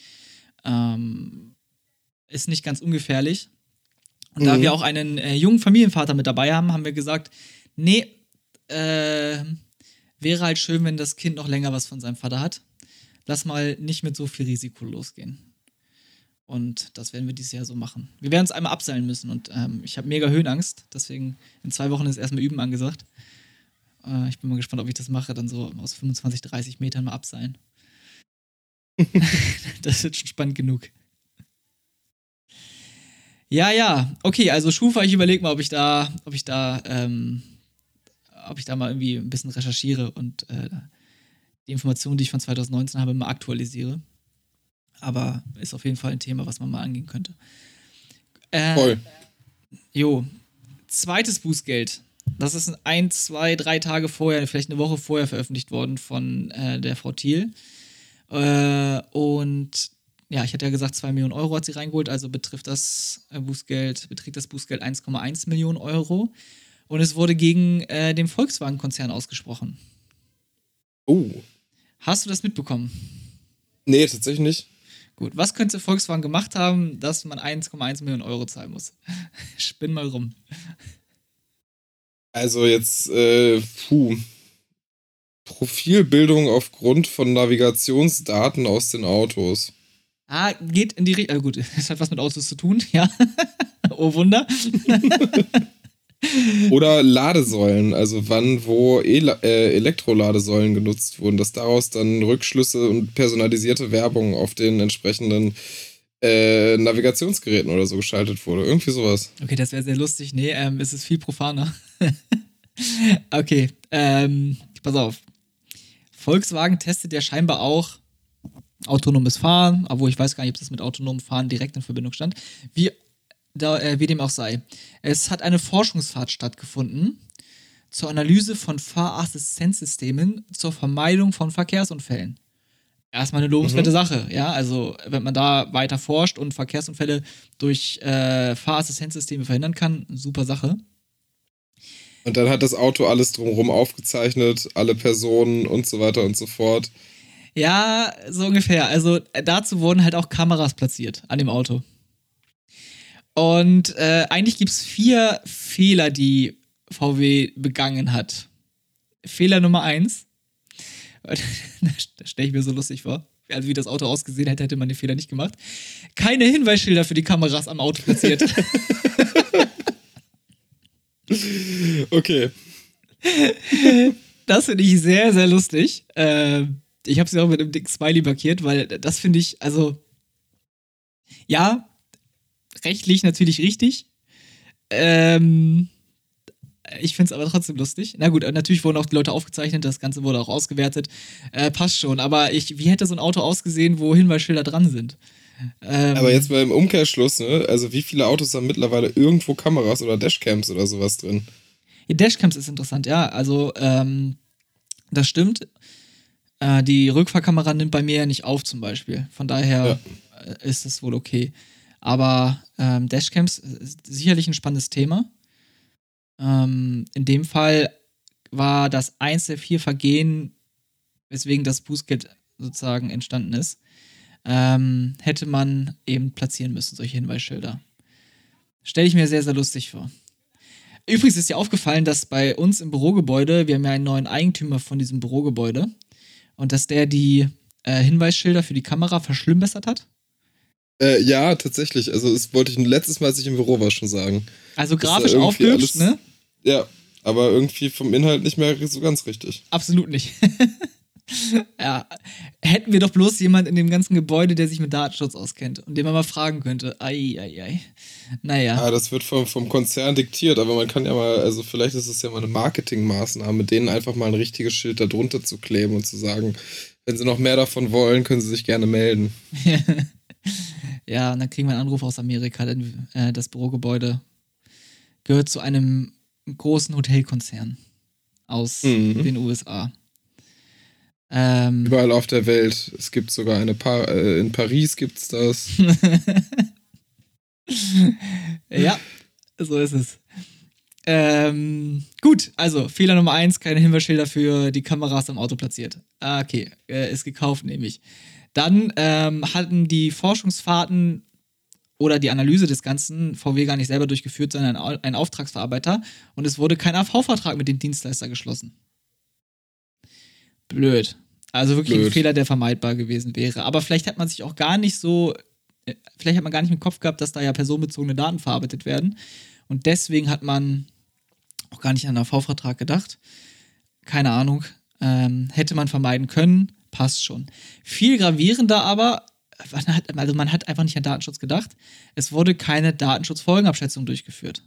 Ähm, ist nicht ganz ungefährlich. Und mhm. da wir auch einen äh, jungen Familienvater mit dabei haben, haben wir gesagt, nee, äh, wäre halt schön, wenn das Kind noch länger was von seinem Vater hat. Lass mal nicht mit so viel Risiko losgehen. Und das werden wir dieses Jahr so machen. Wir werden uns einmal abseilen müssen und ähm, ich habe mega Höhenangst. Deswegen in zwei Wochen ist erstmal Üben angesagt. Äh, ich bin mal gespannt, ob ich das mache, dann so aus 25, 30 Metern mal abseilen. das wird schon spannend genug. Ja, ja, okay, also Schufa, ich überlege mal, ob ich da, ob ich da, ähm, ob ich da mal irgendwie ein bisschen recherchiere und äh, die Informationen, die ich von 2019 habe, mal aktualisiere. Aber ist auf jeden Fall ein Thema, was man mal angehen könnte. Äh, Voll. Jo, zweites Bußgeld. Das ist ein, zwei, drei Tage vorher, vielleicht eine Woche vorher veröffentlicht worden von äh, der Frau Thiel. Äh, und ja, ich hatte ja gesagt, 2 Millionen Euro hat sie reingeholt, also betrifft das äh, Bußgeld, beträgt das Bußgeld 1,1 Millionen Euro. Und es wurde gegen äh, den Volkswagen-Konzern ausgesprochen. Oh. Hast du das mitbekommen? Nee, tatsächlich nicht. Gut, was könnte Volkswagen gemacht haben, dass man 1,1 Millionen Euro zahlen muss? Spinn mal rum. Also jetzt, äh, puh. Profilbildung aufgrund von Navigationsdaten aus den Autos. Ah, geht in die Richtung. Also gut, das hat was mit Autos zu tun, ja. oh Wunder. Oder Ladesäulen, also wann, wo El äh, Elektroladesäulen genutzt wurden, dass daraus dann Rückschlüsse und personalisierte Werbung auf den entsprechenden äh, Navigationsgeräten oder so geschaltet wurde. Irgendwie sowas. Okay, das wäre sehr lustig. Nee, ähm, es ist viel profaner. okay, ähm, pass auf. Volkswagen testet ja scheinbar auch autonomes Fahren, obwohl ich weiß gar nicht, ob das mit autonomem Fahren direkt in Verbindung stand. Wie, da, äh, wie dem auch sei. Es hat eine Forschungsfahrt stattgefunden zur Analyse von Fahrassistenzsystemen zur Vermeidung von Verkehrsunfällen. Erstmal eine lobenswerte mhm. Sache, ja. Also, wenn man da weiter forscht und Verkehrsunfälle durch äh, Fahrassistenzsysteme verhindern kann, super Sache. Und dann hat das Auto alles drumherum aufgezeichnet, alle Personen und so weiter und so fort. Ja, so ungefähr. Also dazu wurden halt auch Kameras platziert an dem Auto. Und äh, eigentlich gibt es vier Fehler, die VW begangen hat. Fehler Nummer eins. da stelle ich mir so lustig vor. Also wie das Auto ausgesehen hätte, hätte man den Fehler nicht gemacht. Keine Hinweisschilder für die Kameras am Auto platziert. okay. Das finde ich sehr, sehr lustig. Ähm, ich habe sie auch mit einem dicken Smiley markiert, weil das finde ich, also, ja, rechtlich natürlich richtig, Ähm, ich finde es aber trotzdem lustig. Na gut, natürlich wurden auch die Leute aufgezeichnet, das Ganze wurde auch ausgewertet. Äh, passt schon, aber ich, wie hätte so ein Auto ausgesehen, wo Hinweisschilder dran sind? Ähm, aber jetzt mal im Umkehrschluss, ne? Also wie viele Autos haben mittlerweile irgendwo Kameras oder Dashcams oder sowas drin? Ja, Dashcams ist interessant, ja. Also, ähm, das stimmt. Äh, die Rückfahrkamera nimmt bei mir ja nicht auf, zum Beispiel. Von daher ja. Äh, ist es wohl okay. Aber ähm, Dashcams ist sicherlich ein spannendes Thema. Ähm, in dem Fall war das eins der vier Vergehen, weswegen das Bußgeld sozusagen entstanden ist, ähm, hätte man eben platzieren müssen, solche Hinweisschilder. Stelle ich mir sehr, sehr lustig vor. Übrigens ist dir aufgefallen, dass bei uns im Bürogebäude, wir haben ja einen neuen Eigentümer von diesem Bürogebäude, und dass der die äh, Hinweisschilder für die Kamera verschlimmbessert hat? Äh, ja, tatsächlich. Also, das wollte ich letztes Mal, als ich im Büro war, schon sagen. Also grafisch aufgehübscht, ne? Ja, aber irgendwie vom Inhalt nicht mehr so ganz richtig. Absolut nicht. ja, hätten wir doch bloß jemand in dem ganzen Gebäude, der sich mit Datenschutz auskennt und den man mal fragen könnte. Ei, ei, ei. Naja. Ja, das wird vom, vom Konzern diktiert, aber man kann ja mal, also vielleicht ist es ja mal eine Marketingmaßnahme, mit denen einfach mal ein richtiges Schild da drunter zu kleben und zu sagen, wenn sie noch mehr davon wollen, können sie sich gerne melden. ja, und dann kriegen wir einen Anruf aus Amerika, denn äh, das Bürogebäude gehört zu einem großen Hotelkonzern aus mhm. den USA. Ähm, Überall auf der Welt. Es gibt sogar eine pa äh, in Paris gibt es das. ja, so ist es. Ähm, gut, also Fehler Nummer eins, keine Hinweisschilder für die Kameras am Auto platziert. Ah, okay, äh, ist gekauft, nehme ich. Dann ähm, hatten die Forschungsfahrten oder die Analyse des Ganzen VW gar nicht selber durchgeführt, sondern ein, ein Auftragsverarbeiter und es wurde kein AV-Vertrag mit dem Dienstleister geschlossen. Blöd. Also wirklich Blöd. ein Fehler, der vermeidbar gewesen wäre. Aber vielleicht hat man sich auch gar nicht so, äh, vielleicht hat man gar nicht im Kopf gehabt, dass da ja personenbezogene Daten verarbeitet werden. Und deswegen hat man auch gar nicht an einen AV-Vertrag gedacht. Keine Ahnung. Ähm, hätte man vermeiden können, passt schon. Viel gravierender aber, man hat, also man hat einfach nicht an Datenschutz gedacht. Es wurde keine Datenschutzfolgenabschätzung durchgeführt.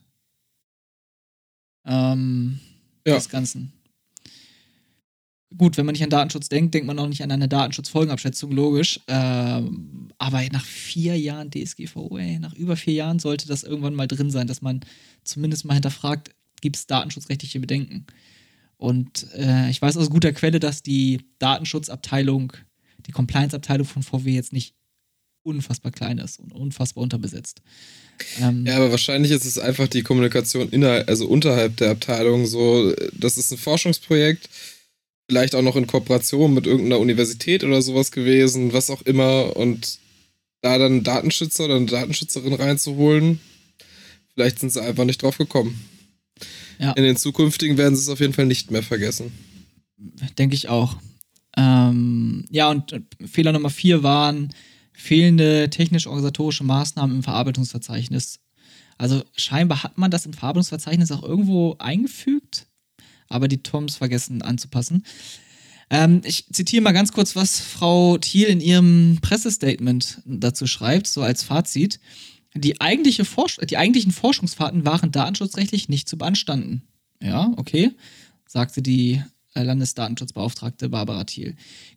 Ähm, ja. Des Ganzen gut, wenn man nicht an Datenschutz denkt, denkt man auch nicht an eine Datenschutzfolgenabschätzung, logisch. Ähm, aber nach vier Jahren DSGVO, ey, nach über vier Jahren sollte das irgendwann mal drin sein, dass man zumindest mal hinterfragt, gibt es datenschutzrechtliche Bedenken? Und äh, ich weiß aus guter Quelle, dass die Datenschutzabteilung, die Compliance-Abteilung von VW jetzt nicht unfassbar klein ist und unfassbar unterbesetzt. Ähm, ja, aber wahrscheinlich ist es einfach die Kommunikation innerhalb, also unterhalb der Abteilung so, das ist ein Forschungsprojekt, vielleicht auch noch in Kooperation mit irgendeiner Universität oder sowas gewesen, was auch immer. Und da dann einen Datenschützer oder eine Datenschützerin reinzuholen, vielleicht sind sie einfach nicht drauf gekommen. Ja. In den zukünftigen werden sie es auf jeden Fall nicht mehr vergessen. Denke ich auch. Ähm, ja, und Fehler Nummer vier waren fehlende technisch-organisatorische Maßnahmen im Verarbeitungsverzeichnis. Also scheinbar hat man das im Verarbeitungsverzeichnis auch irgendwo eingefügt aber die Toms vergessen anzupassen. Ähm, ich zitiere mal ganz kurz, was Frau Thiel in ihrem Pressestatement dazu schreibt, so als Fazit. Die, eigentliche Forsch die eigentlichen Forschungsfahrten waren datenschutzrechtlich nicht zu beanstanden. Ja, okay, sagte die äh, Landesdatenschutzbeauftragte Barbara Thiel.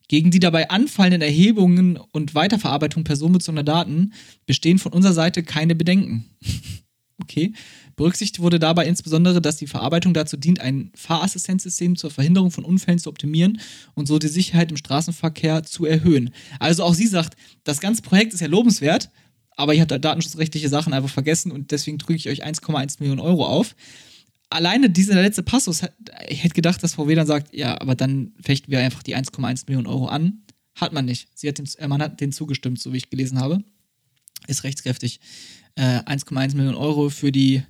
Gegen die dabei anfallenden Erhebungen und Weiterverarbeitung personenbezogener Daten bestehen von unserer Seite keine Bedenken. okay. Berücksichtigt wurde dabei insbesondere, dass die Verarbeitung dazu dient, ein Fahrassistenzsystem zur Verhinderung von Unfällen zu optimieren und so die Sicherheit im Straßenverkehr zu erhöhen. Also auch sie sagt, das ganze Projekt ist ja lobenswert, aber ihr habt da datenschutzrechtliche Sachen einfach vergessen und deswegen drücke ich euch 1,1 Millionen Euro auf. Alleine dieser letzte Passus, ich hätte gedacht, dass VW dann sagt, ja, aber dann fechten wir einfach die 1,1 Millionen Euro an. Hat man nicht. Sie hat den, äh, man hat den zugestimmt, so wie ich gelesen habe. Ist rechtskräftig. Äh, 1,1 Millionen Euro für die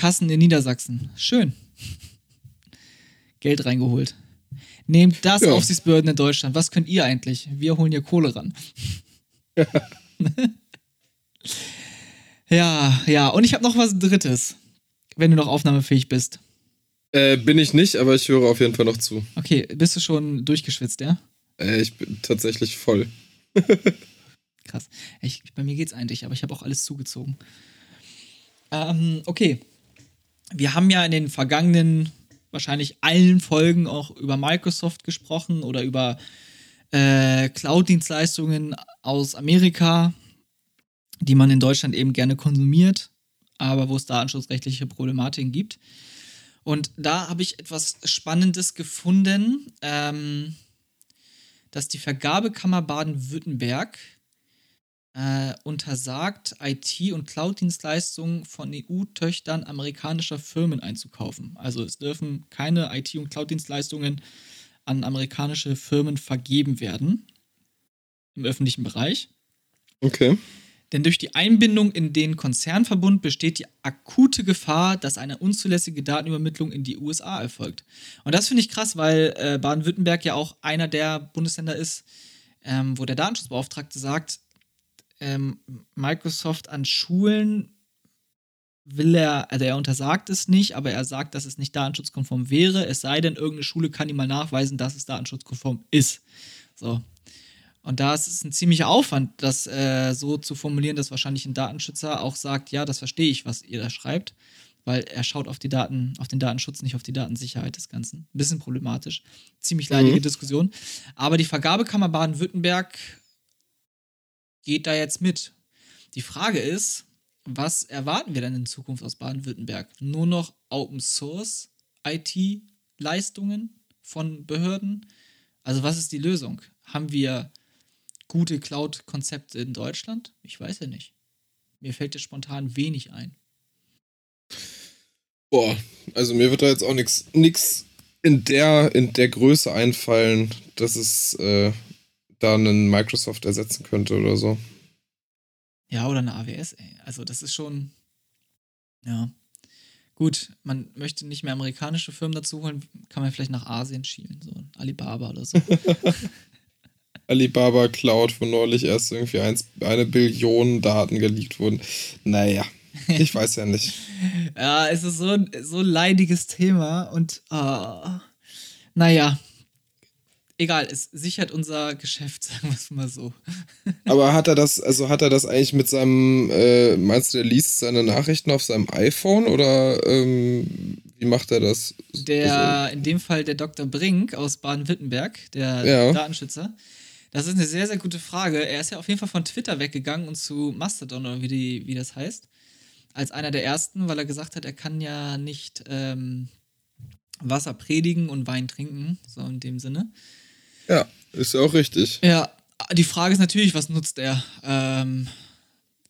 Kassen in Niedersachsen. Schön. Geld reingeholt. Nehmt das ja. Aufsichtsbehörden in Deutschland. Was könnt ihr eigentlich? Wir holen hier Kohle ran. Ja, ja, ja. Und ich habe noch was Drittes, wenn du noch aufnahmefähig bist. Äh, bin ich nicht, aber ich höre auf jeden Fall noch zu. Okay, bist du schon durchgeschwitzt, ja? Äh, ich bin tatsächlich voll. Krass. Ich, bei mir geht's eigentlich, aber ich habe auch alles zugezogen. Ähm, okay. Wir haben ja in den vergangenen, wahrscheinlich allen Folgen auch über Microsoft gesprochen oder über äh, Cloud-Dienstleistungen aus Amerika, die man in Deutschland eben gerne konsumiert, aber wo es datenschutzrechtliche Problematiken gibt. Und da habe ich etwas Spannendes gefunden, ähm, dass die Vergabekammer Baden-Württemberg äh, untersagt, IT- und Cloud-Dienstleistungen von EU-Töchtern amerikanischer Firmen einzukaufen. Also es dürfen keine IT- und Cloud-Dienstleistungen an amerikanische Firmen vergeben werden im öffentlichen Bereich. Okay. Denn durch die Einbindung in den Konzernverbund besteht die akute Gefahr, dass eine unzulässige Datenübermittlung in die USA erfolgt. Und das finde ich krass, weil äh, Baden-Württemberg ja auch einer der Bundesländer ist, ähm, wo der Datenschutzbeauftragte sagt, ähm, Microsoft an Schulen will er, also er untersagt es nicht, aber er sagt, dass es nicht datenschutzkonform wäre, es sei denn, irgendeine Schule kann ihm mal nachweisen, dass es datenschutzkonform ist. So. Und da ist es ein ziemlicher Aufwand, das äh, so zu formulieren, dass wahrscheinlich ein Datenschützer auch sagt, ja, das verstehe ich, was ihr da schreibt, weil er schaut auf die Daten, auf den Datenschutz, nicht auf die Datensicherheit des Ganzen. Ein bisschen problematisch. Ziemlich leidige mhm. Diskussion. Aber die Vergabekammer Baden-Württemberg geht da jetzt mit. Die Frage ist, was erwarten wir denn in Zukunft aus Baden-Württemberg? Nur noch Open Source IT-Leistungen von Behörden? Also was ist die Lösung? Haben wir gute Cloud-Konzepte in Deutschland? Ich weiß ja nicht. Mir fällt jetzt spontan wenig ein. Boah, also mir wird da jetzt auch nichts in der, in der Größe einfallen, dass es äh, da einen Microsoft ersetzen könnte oder so. Ja, oder eine AWS, ey. Also das ist schon. Ja. Gut, man möchte nicht mehr amerikanische Firmen dazu holen, kann man vielleicht nach Asien schielen, so Alibaba oder so. Alibaba Cloud, wo neulich erst irgendwie eins, eine Billion Daten geleakt wurden. Naja, ich weiß ja nicht. ja, es ist so ein, so ein leidiges Thema und uh, naja, egal, es sichert unser Geschäft, sagen wir es mal so. Aber hat er das, also hat er das eigentlich mit seinem, äh, meinst du, der liest seine Nachrichten auf seinem iPhone oder ähm, wie macht er das? Der, also, in dem Fall der Dr. Brink aus Baden-Württemberg, der ja. Datenschützer, das ist eine sehr, sehr gute Frage. Er ist ja auf jeden Fall von Twitter weggegangen und zu Mastodon oder wie, die, wie das heißt. Als einer der ersten, weil er gesagt hat, er kann ja nicht ähm, Wasser predigen und Wein trinken, so in dem Sinne. Ja, ist ja auch richtig. Ja, die Frage ist natürlich, was nutzt er? Ähm,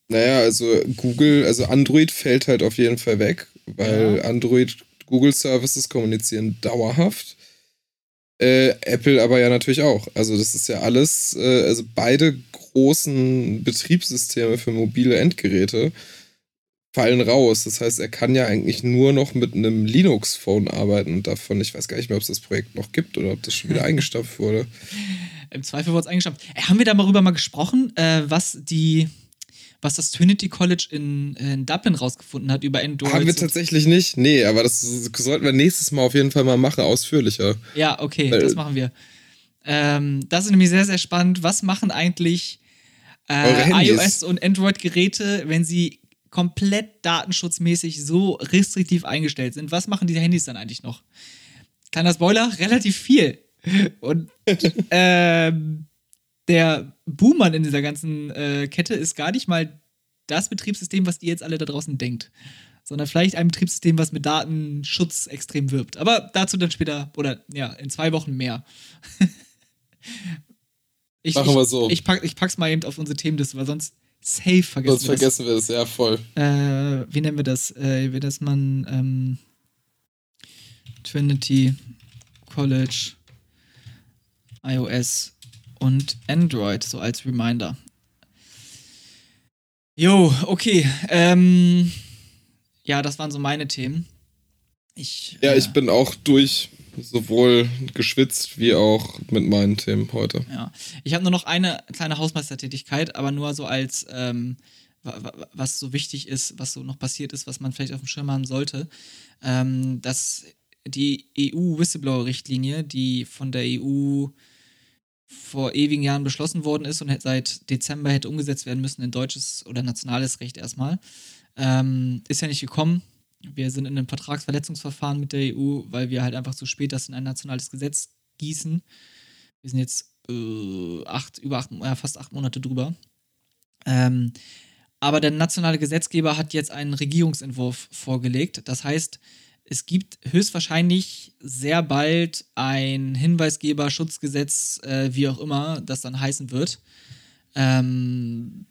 naja, also Google, also Android fällt halt auf jeden Fall weg, weil ja. Android Google Services kommunizieren dauerhaft. Äh, Apple aber ja natürlich auch. Also das ist ja alles, äh, also beide großen Betriebssysteme für mobile Endgeräte fallen raus. Das heißt, er kann ja eigentlich nur noch mit einem Linux-Phone arbeiten und davon, ich weiß gar nicht mehr, ob es das Projekt noch gibt oder ob das schon wieder eingestampft wurde. Im Zweifel wurde es eingestampft. Äh, haben wir darüber mal gesprochen, äh, was die was das Trinity College in, in, Dublin rausgefunden hat über Android. Haben wir tatsächlich nicht. Nee, aber das sollten wir nächstes Mal auf jeden Fall mal machen, ausführlicher. Ja, okay, Weil, das machen wir. Ähm, das ist nämlich sehr, sehr spannend. Was machen eigentlich äh, iOS und Android-Geräte, wenn sie komplett datenschutzmäßig so restriktiv eingestellt sind? Was machen diese Handys dann eigentlich noch? Kleiner Spoiler, relativ viel. Und ähm, der Boomer in dieser ganzen äh, Kette ist gar nicht mal das Betriebssystem, was ihr jetzt alle da draußen denkt, sondern vielleicht ein Betriebssystem, was mit Datenschutz extrem wirbt. Aber dazu dann später oder ja, in zwei Wochen mehr. ich, Machen wir so. Ich, pack, ich pack's mal eben auf unsere Themenliste, weil sonst safe vergessen sonst wir vergessen wir das, ja, voll. Äh, wie nennen wir das? Äh, wie das man ähm, Trinity College iOS und Android, so als Reminder. Jo, okay. Ähm, ja, das waren so meine Themen. Ich, ja, äh, ich bin auch durch, sowohl geschwitzt wie auch mit meinen Themen heute. Ja, ich habe nur noch eine kleine Hausmeistertätigkeit, aber nur so als, ähm, was so wichtig ist, was so noch passiert ist, was man vielleicht auf dem Schirm haben sollte. Ähm, dass die EU-Whistleblower-Richtlinie, die von der EU vor ewigen Jahren beschlossen worden ist und seit Dezember hätte umgesetzt werden müssen in deutsches oder nationales Recht erstmal. Ähm, ist ja nicht gekommen. Wir sind in einem Vertragsverletzungsverfahren mit der EU, weil wir halt einfach zu spät das in ein nationales Gesetz gießen. Wir sind jetzt äh, acht, über acht, ja, fast acht Monate drüber. Ähm, aber der nationale Gesetzgeber hat jetzt einen Regierungsentwurf vorgelegt. Das heißt, es gibt höchstwahrscheinlich sehr bald ein Hinweisgeber-Schutzgesetz, äh, wie auch immer das dann heißen wird. Ähm,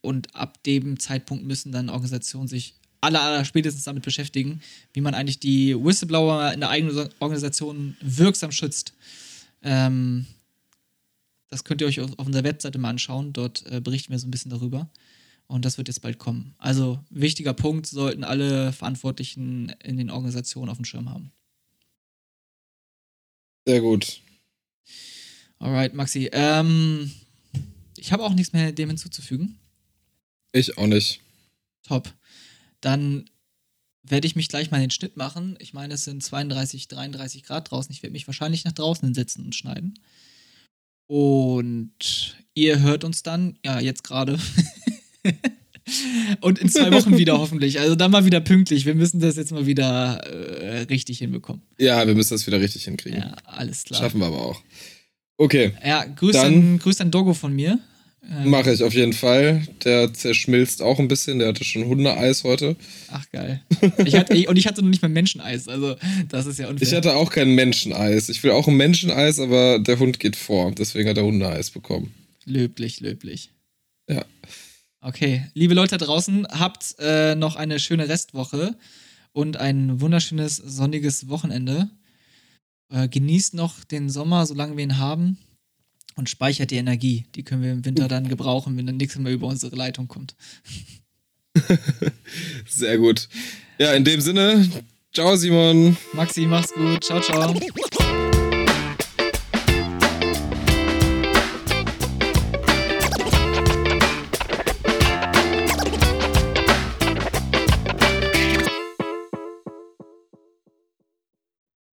und ab dem Zeitpunkt müssen dann Organisationen sich aller, aller spätestens damit beschäftigen, wie man eigentlich die Whistleblower in der eigenen Organisation wirksam schützt. Ähm, das könnt ihr euch auf unserer Webseite mal anschauen. Dort äh, berichten wir so ein bisschen darüber. Und das wird jetzt bald kommen. Also wichtiger Punkt, sollten alle Verantwortlichen in den Organisationen auf dem Schirm haben. Sehr gut. Alright, Maxi. Ähm, ich habe auch nichts mehr dem hinzuzufügen. Ich auch nicht. Top. Dann werde ich mich gleich mal in den Schnitt machen. Ich meine, es sind 32, 33 Grad draußen. Ich werde mich wahrscheinlich nach draußen hinsetzen und schneiden. Und ihr hört uns dann, ja, jetzt gerade. und in zwei Wochen wieder hoffentlich. Also dann mal wieder pünktlich. Wir müssen das jetzt mal wieder äh, richtig hinbekommen. Ja, wir müssen das wieder richtig hinkriegen. Ja, alles klar. Schaffen wir aber auch. Okay. Ja, grüß dann, grüß dann Doggo von mir. Ähm, Mache ich auf jeden Fall. Der zerschmilzt auch ein bisschen. Der hatte schon Hundeeis heute. Ach, geil. Ich hatte, und ich hatte noch nicht mal Menscheneis. Also, das ist ja unfair. Ich hatte auch kein Menscheneis. Ich will auch ein Menscheneis, aber der Hund geht vor. Deswegen hat er Hundeeis bekommen. Löblich, löblich. Ja. Okay. Liebe Leute da draußen, habt äh, noch eine schöne Restwoche und ein wunderschönes sonniges Wochenende. Äh, genießt noch den Sommer, solange wir ihn haben und speichert die Energie. Die können wir im Winter dann gebrauchen, wenn dann nichts mehr über unsere Leitung kommt. Sehr gut. Ja, in dem Sinne, ciao Simon. Maxi, mach's gut. Ciao, ciao.